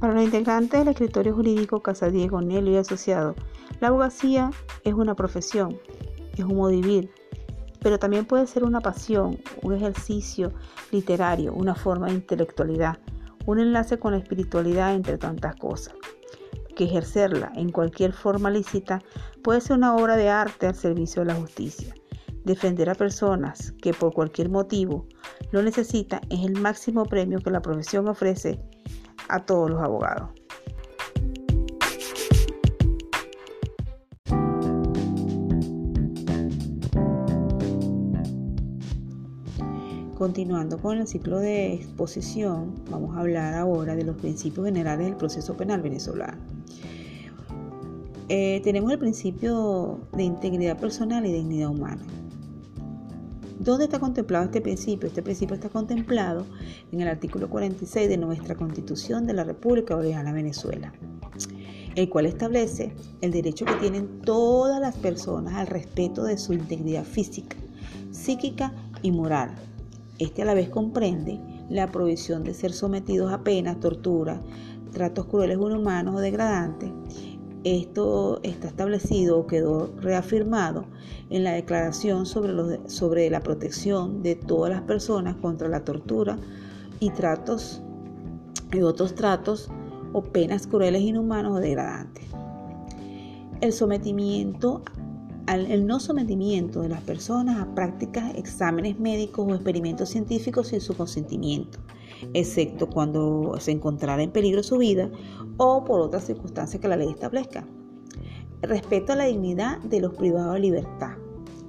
Para los integrantes del escritorio jurídico Casadiego, Nelo y Asociado, la abogacía es una profesión, es un modo vivir, pero también puede ser una pasión, un ejercicio literario, una forma de intelectualidad, un enlace con la espiritualidad, entre tantas cosas. Que ejercerla en cualquier forma lícita puede ser una obra de arte al servicio de la justicia. Defender a personas que por cualquier motivo lo necesitan es el máximo premio que la profesión ofrece a todos los abogados. Continuando con el ciclo de exposición, vamos a hablar ahora de los principios generales del proceso penal venezolano. Eh, tenemos el principio de integridad personal y dignidad humana. ¿Dónde está contemplado este principio? Este principio está contemplado en el artículo 46 de nuestra Constitución de la República Bolivariana Venezuela, el cual establece el derecho que tienen todas las personas al respeto de su integridad física, psíquica y moral. Este a la vez comprende la provisión de ser sometidos a penas, tortura, tratos crueles, inhumanos o degradantes esto está establecido o quedó reafirmado en la Declaración sobre, la protección de todas las personas contra la tortura y tratos y otros tratos o penas crueles, inhumanos o degradantes. El sometimiento el no sometimiento de las personas a prácticas, exámenes médicos o experimentos científicos sin su consentimiento, excepto cuando se encontrara en peligro su vida o por otras circunstancias que la ley establezca. Respeto a la dignidad de los privados de libertad.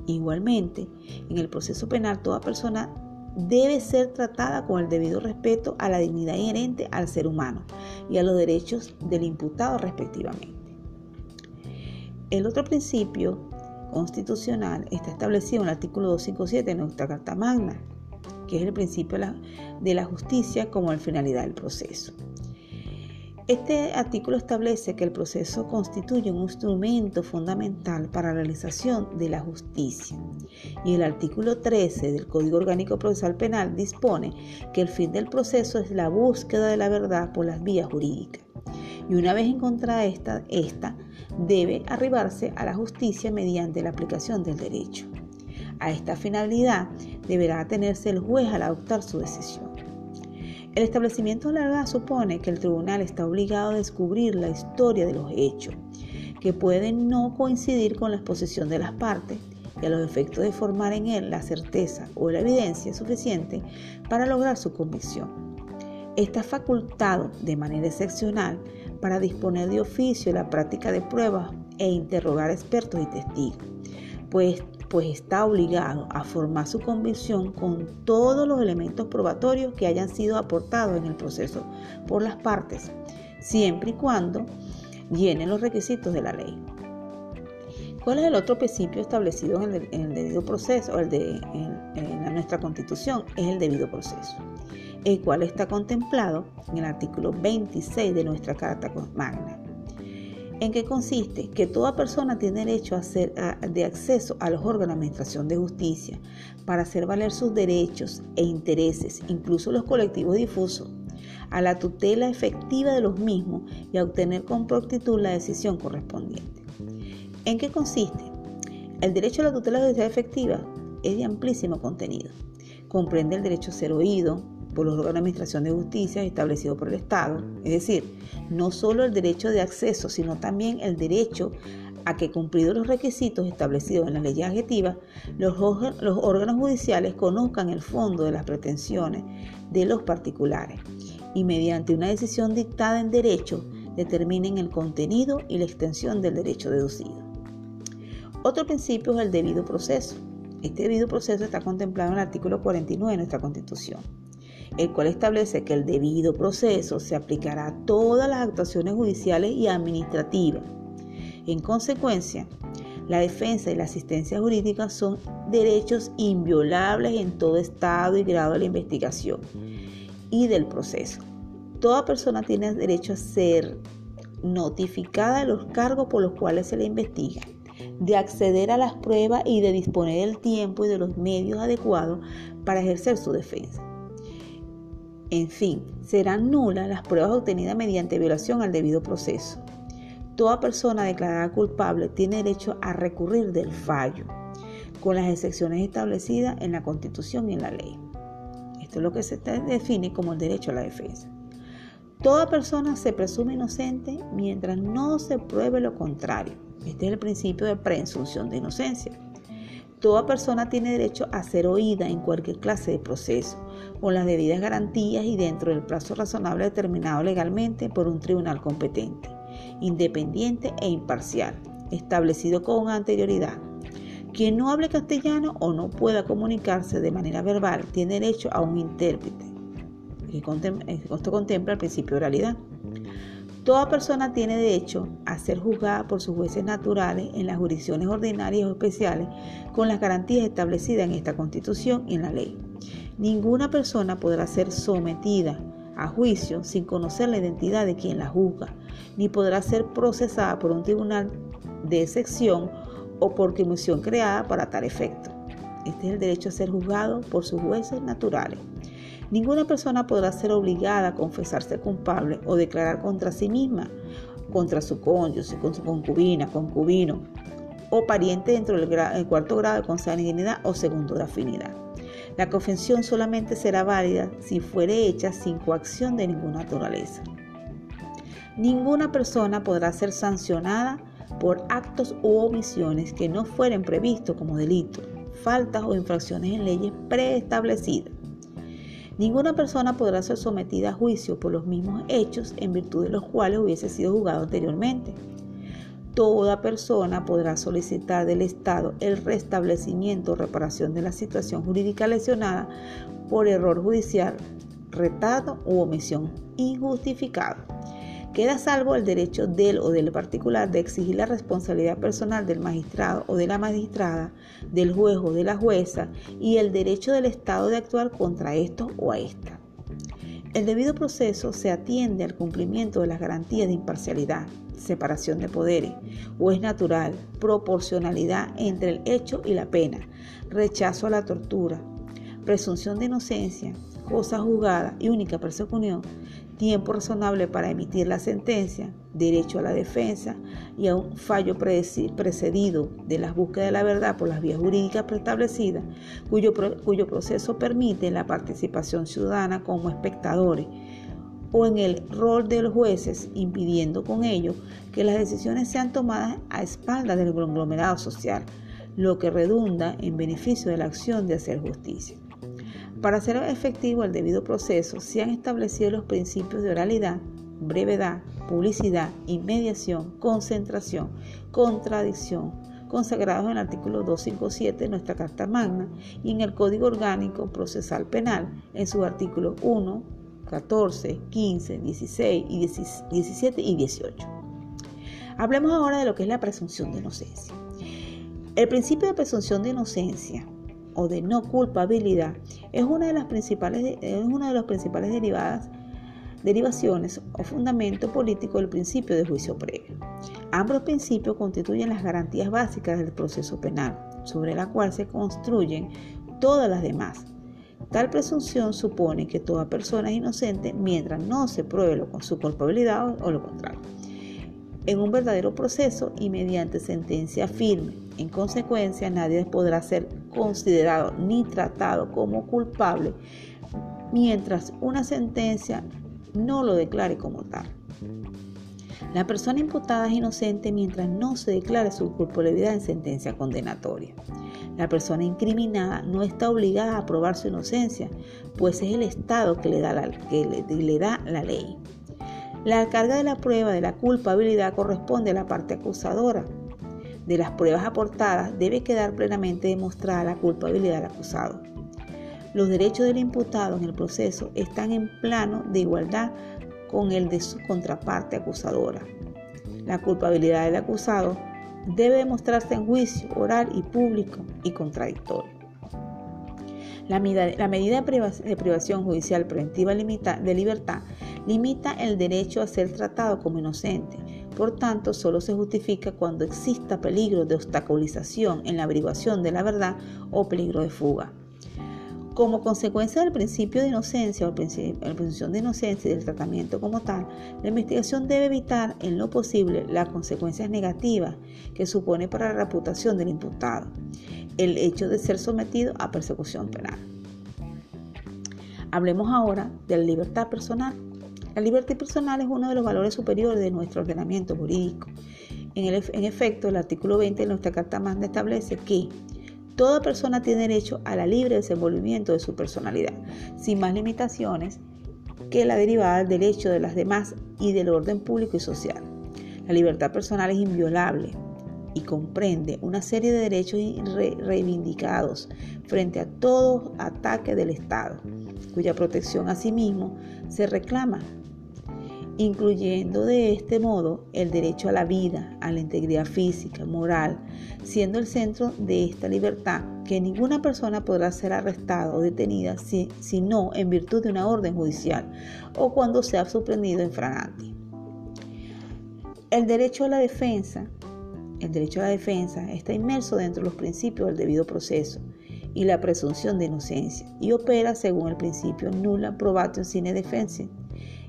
Igualmente, en el proceso penal toda persona debe ser tratada con el debido respeto a la dignidad inherente al ser humano y a los derechos del imputado respectivamente. El otro principio constitucional está establecido en el artículo 257 de nuestra Carta Magna, que es el principio de la, justicia como la finalidad del proceso. Este artículo establece que el proceso constituye un instrumento fundamental para la realización de la justicia. Y el artículo 13 del Código Orgánico Procesal Penal dispone que el fin del proceso es la búsqueda de la verdad por las vías jurídicas. Y una vez encontrada esta, esta debe arribarse a la justicia mediante la aplicación del derecho. A esta finalidad deberá atenerse el juez al adoptar su decisión. El establecimiento de la verdad supone que el tribunal está obligado a descubrir la historia de los hechos, que pueden no coincidir con la exposición de las partes y a los efectos de formar en él la certeza o la evidencia suficiente para lograr su convicción. Está facultado de manera excepcional para disponer de oficio la práctica de pruebas e interrogar expertos y testigos, pues, pues está obligado a formar su convicción con todos los elementos probatorios que hayan sido aportados en el proceso por las partes, siempre y cuando llenen los requisitos de la ley. ¿Cuál es el otro principio establecido en el, debido proceso, el de, en nuestra constitución? Es el debido proceso el cual está contemplado en el artículo 26 de nuestra Carta Magna. ¿En qué consiste? Que toda persona tiene derecho a de acceso a los órganos de administración de justicia para hacer valer sus derechos e intereses, incluso los colectivos difusos, a la tutela efectiva de los mismos y a obtener con prontitud la decisión correspondiente. ¿En qué consiste? El derecho a la tutela judicial efectiva es de amplísimo contenido. Comprende el derecho a ser oído, por los órganos de administración de justicia establecidos por el Estado, es decir, no solo el derecho de acceso, sino también el derecho a que cumplidos los requisitos establecidos en las leyes adjetivas, los, los órganos judiciales conozcan el fondo de las pretensiones de los particulares y mediante una decisión dictada en derecho determinen el contenido y la extensión del derecho deducido. Otro principio es el debido proceso. Este debido proceso está contemplado en el artículo 49 de nuestra Constitución el cual establece que el debido proceso se aplicará a todas las actuaciones judiciales y administrativas. En consecuencia, la defensa y la asistencia jurídica son derechos inviolables en todo estado y grado de la investigación y del proceso. Toda persona tiene derecho a ser notificada de los cargos por los cuales se le investiga, de acceder a las pruebas y de disponer del tiempo y de los medios adecuados para ejercer su defensa. En fin, serán nulas las pruebas obtenidas mediante violación al debido proceso. Toda persona declarada culpable tiene derecho a recurrir del fallo, con las excepciones establecidas en la Constitución y en la ley. Esto es lo que se define como el derecho a la defensa. Toda persona se presume inocente mientras no se pruebe lo contrario. Este es el principio de presunción de inocencia. Toda persona tiene derecho a ser oída en cualquier clase de proceso, con las debidas garantías y dentro del plazo razonable determinado legalmente por un tribunal competente independiente e imparcial, establecido con anterioridad. Quien no hable castellano o no pueda comunicarse de manera verbal tiene derecho a un intérprete. Esto contempla el principio de oralidad. Toda persona tiene derecho a ser juzgada por sus jueces naturales en las jurisdicciones ordinarias o especiales con las garantías establecidas en esta Constitución y en la ley. Ninguna persona podrá ser sometida a juicio sin conocer la identidad de quien la juzga, ni podrá ser procesada por un tribunal de sección o por comisión creada para tal efecto. Este es el derecho a ser juzgado por sus jueces naturales. Ninguna persona podrá ser obligada a confesarse culpable o declarar contra sí misma, contra su cónyuge, con su concubina, concubino o pariente dentro del, cuarto grado de consanguinidad o segundo de afinidad. La confesión solamente será válida si fuere hecha sin coacción de ninguna naturaleza. Ninguna persona podrá ser sancionada por actos u omisiones que no fueren previstos como delitos, faltas o infracciones en leyes preestablecidas. Ninguna persona podrá ser sometida a juicio por los mismos hechos en virtud de los cuales hubiese sido juzgado anteriormente toda persona podrá solicitar del Estado el restablecimiento o reparación de la situación jurídica lesionada por error judicial, retardo u omisión injustificado. Queda salvo el derecho del o del particular de exigir la responsabilidad personal del magistrado o de la magistrada, del juez o de la jueza y el derecho del Estado de actuar contra esto o a esta. El debido proceso se atiende al cumplimiento de las garantías de imparcialidad, separación de poderes, o es natural, proporcionalidad entre el hecho y la pena, rechazo a la tortura, presunción de inocencia, cosa juzgada y única persecución, tiempo razonable para emitir la sentencia, derecho a la defensa y a un fallo precedido de la búsqueda de la verdad por las vías jurídicas preestablecidas, cuyo, proceso permite la participación ciudadana como espectadores o en el rol de los jueces, impidiendo con ello que las decisiones sean tomadas a espaldas del conglomerado social, lo que redunda en beneficio de la acción de hacer justicia. Para hacer efectivo el debido proceso, se han establecido los principios de oralidad, brevedad, publicidad, inmediación, concentración, contradicción, consagrados en el artículo 257 de nuestra Carta Magna y en el Código Orgánico Procesal Penal en sus artículos 1, 14, 15, 16, y 17 y 18. Hablemos ahora de lo que es la presunción de inocencia. El principio de presunción de inocencia o de no culpabilidad es una de las principales, es una de las principales derivadas, derivaciones o fundamento político del principio de juicio previo. Ambos principios constituyen las garantías básicas del proceso penal, sobre la cual se construyen todas las demás. Tal presunción supone que toda persona es inocente mientras no se pruebe su culpabilidad o lo contrario. En un verdadero proceso y mediante sentencia firme. En consecuencia, nadie podrá ser considerado ni tratado como culpable mientras una sentencia no lo declare como tal. La persona imputada es inocente mientras no se declare su culpabilidad en sentencia condenatoria. La persona incriminada no está obligada a probar su inocencia, pues es el Estado que le da la, que le da la ley. La carga de la prueba de la culpabilidad corresponde a la parte acusadora, de las pruebas aportadas debe quedar plenamente demostrada la culpabilidad del acusado. Los derechos del imputado en el proceso están en plano de igualdad con el de su contraparte acusadora. La culpabilidad del acusado debe demostrarse en juicio oral y público y contradictorio. La, medida de privación judicial preventiva de libertad limita el derecho a ser tratado como inocente por tanto, solo se justifica cuando exista peligro de obstaculización en la averiguación de la verdad o peligro de fuga. Como consecuencia del principio de inocencia o la presunción de inocencia y del tratamiento como tal, la investigación debe evitar en lo posible las consecuencias negativas que supone para la reputación del imputado el hecho de ser sometido a persecución penal. Hablemos ahora de la libertad personal. La libertad personal es uno de los valores superiores de nuestro ordenamiento jurídico. En, en efecto, el artículo 20 de nuestra Carta Magna establece que Toda persona tiene derecho a la libre desenvolvimiento de su personalidad, sin más limitaciones que la derivada del derecho de las demás y del orden público y social. La libertad personal es inviolable y comprende una serie de derechos reivindicados frente a todo ataque del Estado, cuya protección asimismo se reclama incluyendo de este modo el derecho a la vida, a la integridad física, moral, siendo el centro de esta libertad que ninguna persona podrá ser arrestada o detenida si, no en virtud de una orden judicial o cuando sea sorprendido en fragante. El derecho a la defensa, el derecho a la defensa está inmerso dentro de los principios del debido proceso y la presunción de inocencia y opera según el principio nula probatio sine defensa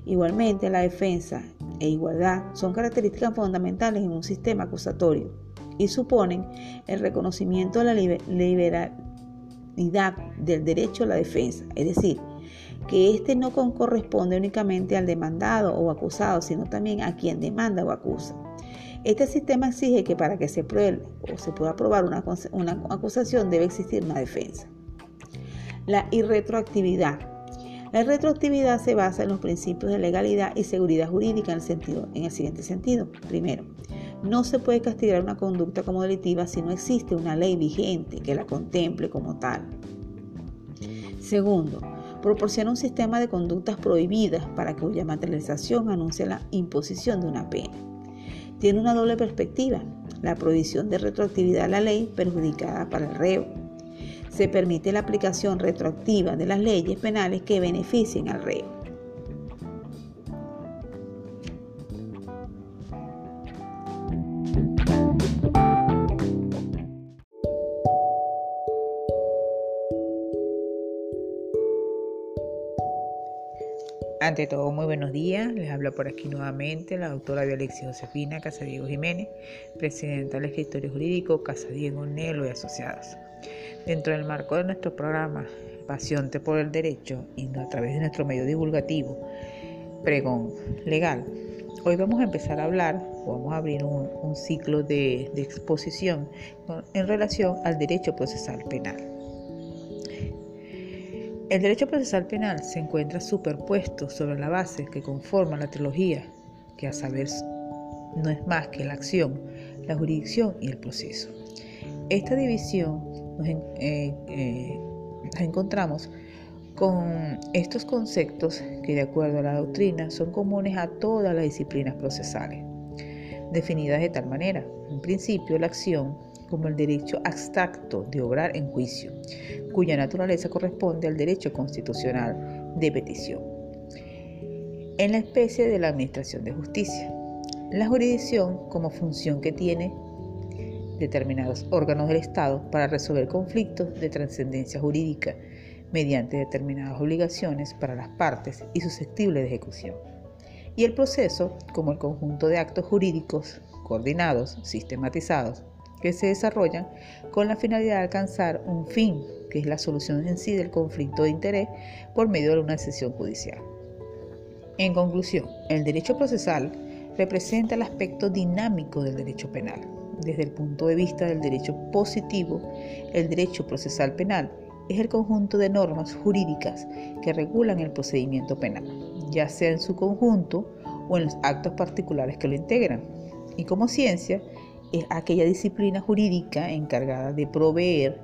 Igualmente, la defensa e igualdad son características fundamentales en un sistema acusatorio y suponen el reconocimiento de la liberalidad del derecho a la defensa, es decir, que éste no corresponde únicamente al demandado o acusado, sino también a quien demanda o acusa. Este sistema exige que para que se pruebe o se pueda probar una, una acusación debe existir una defensa. La irretroactividad la retroactividad se basa en los principios de legalidad y seguridad jurídica en el, sentido, en el siguiente sentido. Primero, no se puede castigar una conducta como delictiva si no existe una ley vigente que la contemple como tal. Segundo, proporciona un sistema de conductas prohibidas para cuya materialización anuncie la imposición de una pena. Tiene una doble perspectiva, la prohibición de retroactividad a la ley perjudicada para el reo se permite la aplicación retroactiva de las leyes penales que beneficien al reo. Ante todo, muy buenos días. Les habla por aquí nuevamente la doctora Violexia Josefina Casadiego Jiménez, presidenta del escritorio jurídico Casadiego Nelo y Asociados. Dentro del marco de nuestro programa Pasión por el Derecho y a través de nuestro medio divulgativo Pregón Legal, hoy vamos a empezar a hablar, vamos a abrir un, ciclo de, de exposición en relación al derecho procesal penal. El derecho procesal penal se encuentra superpuesto sobre la base que conforma la trilogía, que a saber no es más que la acción, la jurisdicción y el proceso. Esta división nos eh, eh, encontramos con estos conceptos que de acuerdo a la doctrina son comunes a todas las disciplinas procesales, definidas de tal manera, en principio, la acción como el derecho abstracto de obrar en juicio, cuya naturaleza corresponde al derecho constitucional de petición. En la especie de la administración de justicia, la jurisdicción como función que tiene determinados órganos del Estado para resolver conflictos de trascendencia jurídica mediante determinadas obligaciones para las partes y susceptibles de ejecución. Y el proceso como el conjunto de actos jurídicos coordinados, sistematizados, que se desarrollan con la finalidad de alcanzar un fin, que es la solución en sí del conflicto de interés por medio de una decisión judicial. En conclusión, el derecho procesal representa el aspecto dinámico del derecho penal, desde el punto de vista del derecho positivo, el derecho procesal penal es el conjunto de normas jurídicas que regulan el procedimiento penal, ya sea en su conjunto o en los actos particulares que lo integran. Y como ciencia, es aquella disciplina jurídica encargada de proveer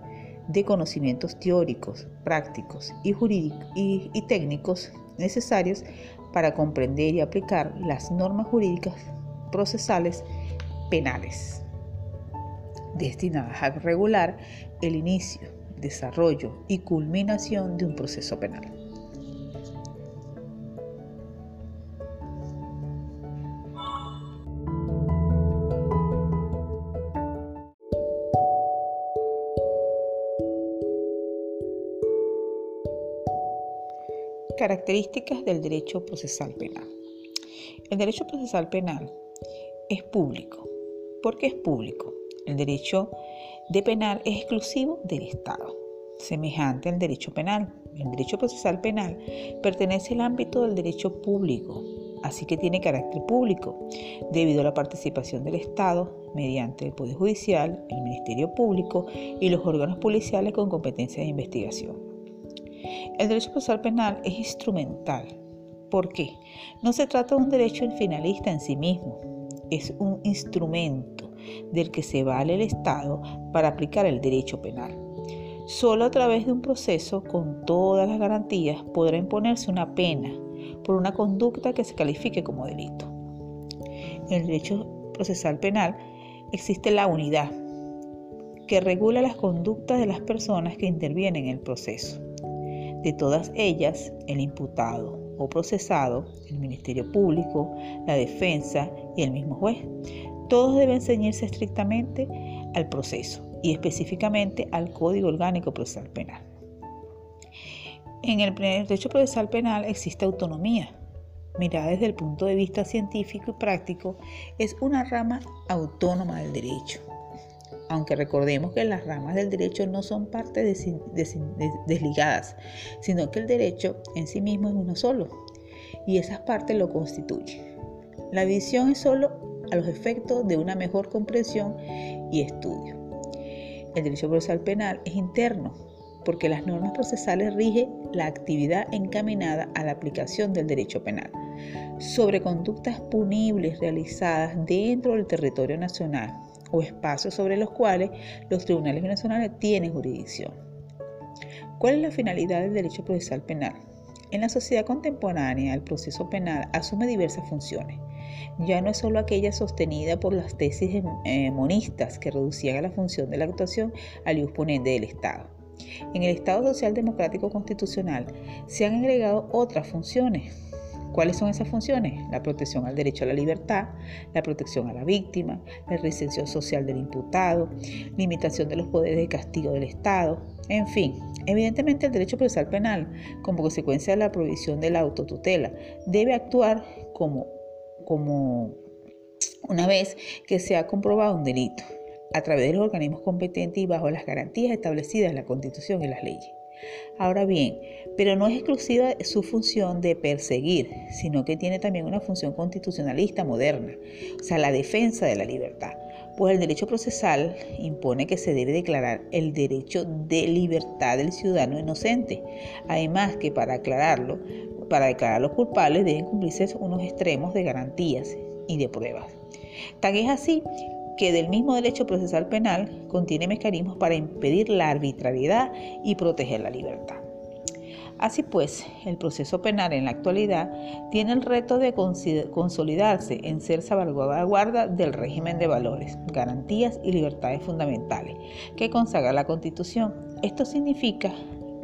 de conocimientos teóricos, prácticos y, y, y técnicos necesarios para comprender y aplicar las normas jurídicas procesales penales destinadas a regular el inicio, desarrollo y culminación de un proceso penal. Características del derecho procesal penal. El derecho procesal penal es público. ¿Por qué es público? El derecho de penal es exclusivo del Estado, semejante al derecho penal. El derecho procesal penal pertenece al ámbito del derecho público, así que tiene carácter público, debido a la participación del Estado mediante el Poder Judicial, el Ministerio Público y los órganos policiales con competencia de investigación. El derecho procesal penal es instrumental. ¿Por qué? No se trata de un derecho finalista en sí mismo, es un instrumento del que se vale el Estado para aplicar el derecho penal. Solo a través de un proceso con todas las garantías podrá imponerse una pena por una conducta que se califique como delito. En el derecho procesal penal existe la unidad que regula las conductas de las personas que intervienen en el proceso. De todas ellas, el imputado o procesado, el Ministerio Público, la defensa y el mismo juez, todos deben ceñirse estrictamente al proceso y específicamente al Código Orgánico Procesal Penal. En el derecho procesal penal existe autonomía. Mirada desde el punto de vista científico y práctico, es una rama autónoma del derecho. Aunque recordemos que las ramas del derecho no son partes desligadas, sino que el derecho en sí mismo es uno solo y esas partes lo constituyen. La visión es solo a los efectos de una mejor comprensión y estudio. El derecho procesal penal es interno, porque las normas procesales rigen la actividad encaminada a la aplicación del derecho penal sobre conductas punibles realizadas dentro del territorio nacional o espacios sobre los cuales los tribunales nacionales tienen jurisdicción. ¿Cuál es la finalidad del derecho procesal penal? En la sociedad contemporánea, el proceso penal asume diversas funciones. Ya no es solo aquella sostenida por las tesis eh, monistas que reducían a la función de la actuación al disponente del Estado. En el Estado Social Democrático Constitucional se han agregado otras funciones. ¿Cuáles son esas funciones? La protección al derecho a la libertad, la protección a la víctima, la reinserción social del imputado, limitación de los poderes de castigo del Estado, en fin, evidentemente el derecho procesal penal, como consecuencia de la prohibición de la autotutela, debe actuar como, como una vez que se ha comprobado un delito a través de los organismos competentes y bajo las garantías establecidas en la Constitución y las leyes. Ahora bien, pero no es exclusiva su función de perseguir, sino que tiene también una función constitucionalista moderna, o sea, la defensa de la libertad. Pues el derecho procesal impone que se debe declarar el derecho de libertad del ciudadano inocente. Además que para aclararlo, para declarar los culpables deben cumplirse unos extremos de garantías y de pruebas. Tan es así que del mismo derecho procesal penal contiene mecanismos para impedir la arbitrariedad y proteger la libertad. Así pues, el proceso penal en la actualidad tiene el reto de consolidarse en ser salvaguarda del régimen de valores, garantías y libertades fundamentales que consagra la Constitución. Esto significa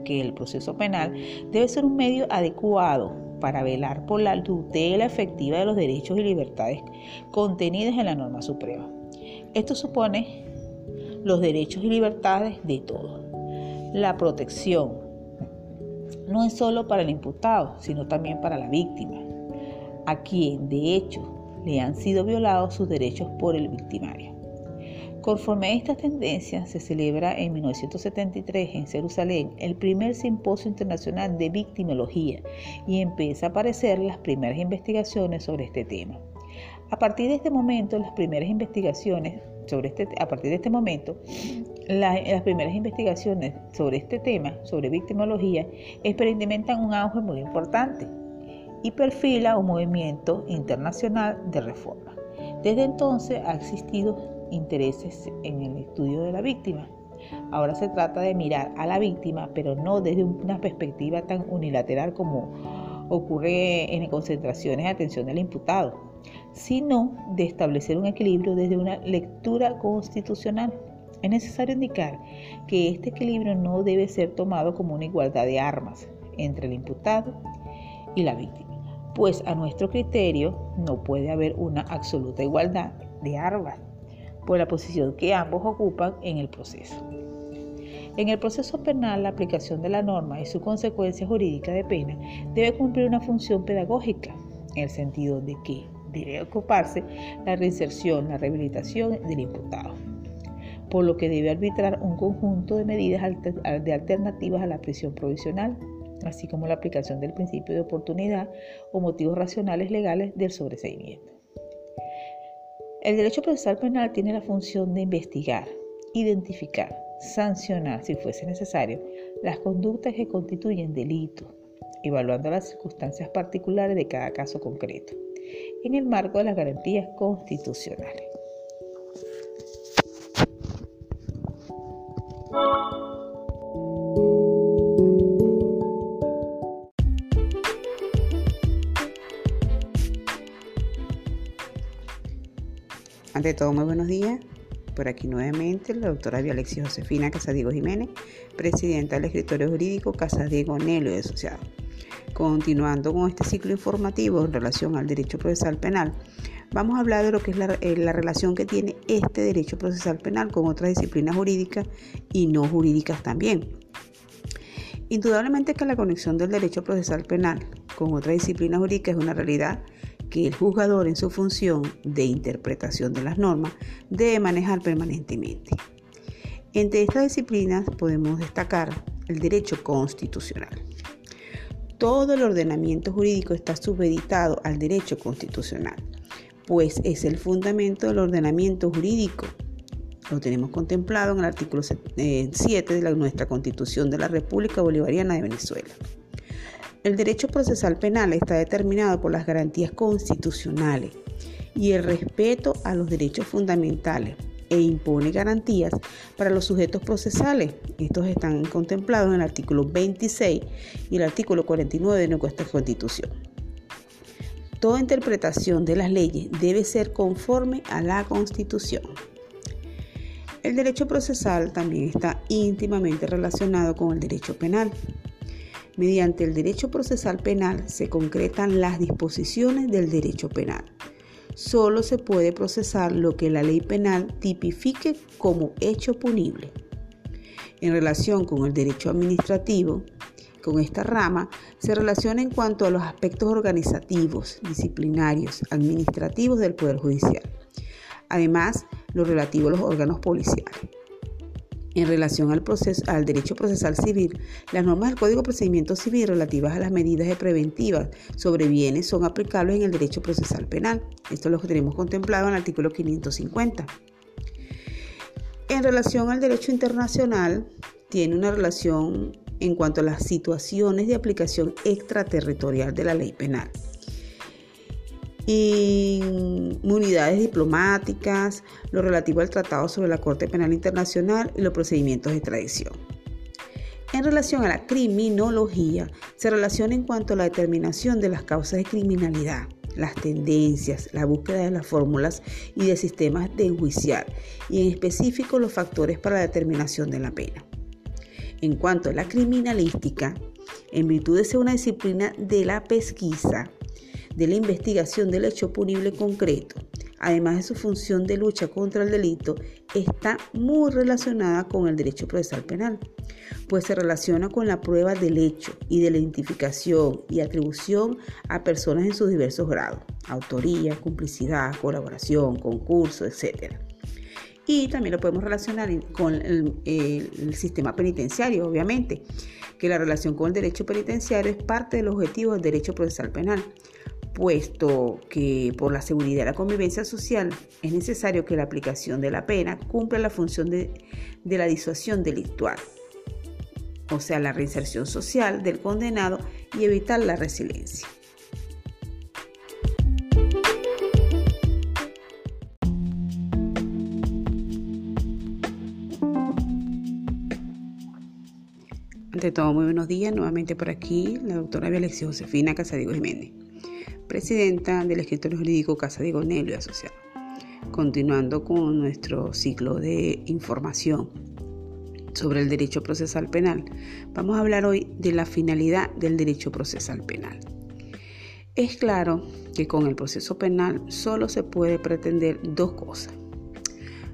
que el proceso penal debe ser un medio adecuado para velar por la tutela efectiva de los derechos y libertades contenidas en la norma suprema. Esto supone los derechos y libertades de todos. La protección no es solo para el imputado, sino también para la víctima, a quien de hecho le han sido violados sus derechos por el victimario. Conforme a estas tendencias, se celebra en 1973 en Jerusalén el primer simposio internacional de victimología y empieza a aparecer las primeras investigaciones sobre este tema. A partir de este momento, las primeras investigaciones sobre este, a partir de este momento, las primeras investigaciones sobre este tema, sobre victimología, experimentan un auge muy importante y perfila un movimiento internacional de reforma. Desde entonces ha existido intereses en el estudio de la víctima. Ahora se trata de mirar a la víctima, pero no desde una perspectiva tan unilateral como ocurre en concentraciones de atención del imputado, sino de establecer un equilibrio desde una lectura constitucional. Es necesario indicar que este equilibrio no debe ser tomado como una igualdad de armas entre el imputado y la víctima, pues a nuestro criterio no puede haber una absoluta igualdad de armas por la posición que ambos ocupan en el proceso. En el proceso penal, la aplicación de la norma y su consecuencia jurídica de pena debe cumplir una función pedagógica, en el sentido de que debe ocuparse la reinserción, la rehabilitación del imputado, por lo que debe arbitrar un conjunto de medidas de alternativas a la prisión provisional, así como la aplicación del principio de oportunidad o motivos racionales legales del sobreseimiento. El derecho procesal penal tiene la función de investigar, identificar, sancionar, si fuese necesario, las conductas que constituyen delito, evaluando las circunstancias particulares de cada caso concreto, en el marco de las garantías constitucionales. Ante todo, muy buenos días. Por aquí nuevamente la doctora Alexis Josefina Casadiego Jiménez, presidenta del escritorio jurídico Casadiego Nelo y Asociado. Continuando con este ciclo informativo en relación al derecho procesal penal, vamos a hablar de lo que es la, eh, la relación que tiene este derecho procesal penal con otras disciplinas jurídicas y no jurídicas también. Indudablemente que la conexión del derecho procesal penal con otras disciplinas jurídicas es una realidad que el juzgador en su función de interpretación de las normas debe manejar permanentemente. Entre estas disciplinas podemos destacar el derecho constitucional. Todo el ordenamiento jurídico está supeditado al derecho constitucional, pues es el fundamento del ordenamiento jurídico. Lo tenemos contemplado en el artículo 7 eh, de nuestra Constitución de la República Bolivariana de Venezuela. El derecho procesal penal está determinado por las garantías constitucionales y el respeto a los derechos fundamentales e impone garantías para los sujetos procesales. Estos están contemplados en el artículo 26 y el artículo 49 de nuestra Constitución. Toda interpretación de las leyes debe ser conforme a la Constitución. El derecho procesal también está íntimamente relacionado con el derecho penal. Mediante el derecho procesal penal se concretan las disposiciones del derecho penal. Solo se puede procesar lo que la ley penal tipifique como hecho punible. En relación con el derecho administrativo, con esta rama se relaciona en cuanto a los aspectos organizativos, disciplinarios, administrativos del Poder Judicial. Además, lo relativo a los órganos policiales. En relación al, derecho procesal civil, las normas del Código de Procedimiento Civil relativas a las medidas de preventivas sobre bienes son aplicables en el derecho procesal penal. Esto es lo tenemos contemplado en el artículo 550. En relación al derecho internacional, tiene una relación en cuanto a las situaciones de aplicación extraterritorial de la ley penal inmunidades diplomáticas, lo relativo al Tratado sobre la Corte Penal Internacional y los procedimientos de extradición. En relación a la criminología, se relaciona en cuanto a la determinación de las causas de criminalidad, las tendencias, la búsqueda de las fórmulas y de sistemas de enjuiciar, y en específico los factores para la determinación de la pena. En cuanto a la criminalística, en virtud de ser una disciplina de la pesquisa, de la investigación del hecho punible concreto, además de su función de lucha contra el delito, está muy relacionada con el derecho procesal penal, pues se relaciona con la prueba del hecho y de la identificación y atribución a personas en sus diversos grados, autoría, complicidad, colaboración, concurso, etc. Y también lo podemos relacionar con el, el sistema penitenciario, obviamente, que la relación con el derecho penitenciario es parte del objetivo del derecho procesal penal, puesto que por la seguridad y la convivencia social es necesario que la aplicación de la pena cumpla la función de, la disuasión delictual, o sea, la reinserción social del condenado y evitar la resiliencia. Ante todo, muy buenos días. Nuevamente por aquí, la doctora Alexis Josefina Casadigo Jiménez presidenta del escritorio jurídico Casa de Gonelio y Asociado. Continuando con nuestro ciclo de información sobre el derecho procesal penal, vamos a hablar hoy de la finalidad del derecho procesal penal. Es claro que con el proceso penal solo se puede pretender dos cosas.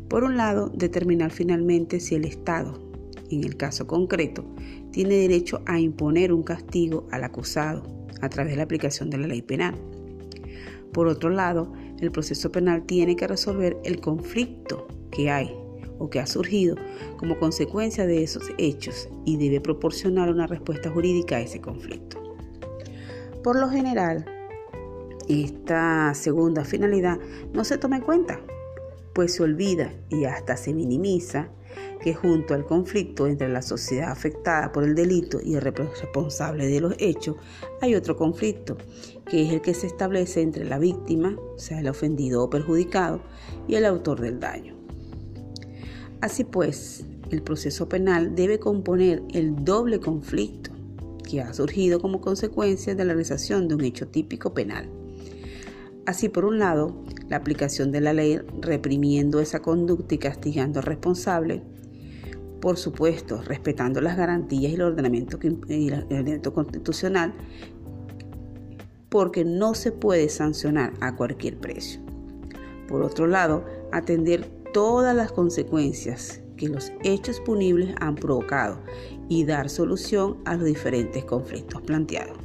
Por un lado, determinar finalmente si el Estado en el caso concreto, tiene derecho a imponer un castigo al acusado a través de la aplicación de la ley penal. Por otro lado, el proceso penal tiene que resolver el conflicto que hay o que ha surgido como consecuencia de esos hechos y debe proporcionar una respuesta jurídica a ese conflicto. Por lo general, esta segunda finalidad no se toma en cuenta, pues se olvida y hasta se minimiza que junto al conflicto entre la sociedad afectada por el delito y el responsable de los hechos, hay otro conflicto, que es el que se establece entre la víctima, o sea, el ofendido o perjudicado, y el autor del daño. Así pues, el proceso penal debe componer el doble conflicto que ha surgido como consecuencia de la realización de un hecho típico penal. Así, por un lado, la aplicación de la ley reprimiendo esa conducta y castigando al responsable, por supuesto, respetando las garantías y el ordenamiento, y el ordenamiento constitucional, porque no se puede sancionar a cualquier precio. Por otro lado, atender todas las consecuencias que los hechos punibles han provocado y dar solución a los diferentes conflictos planteados.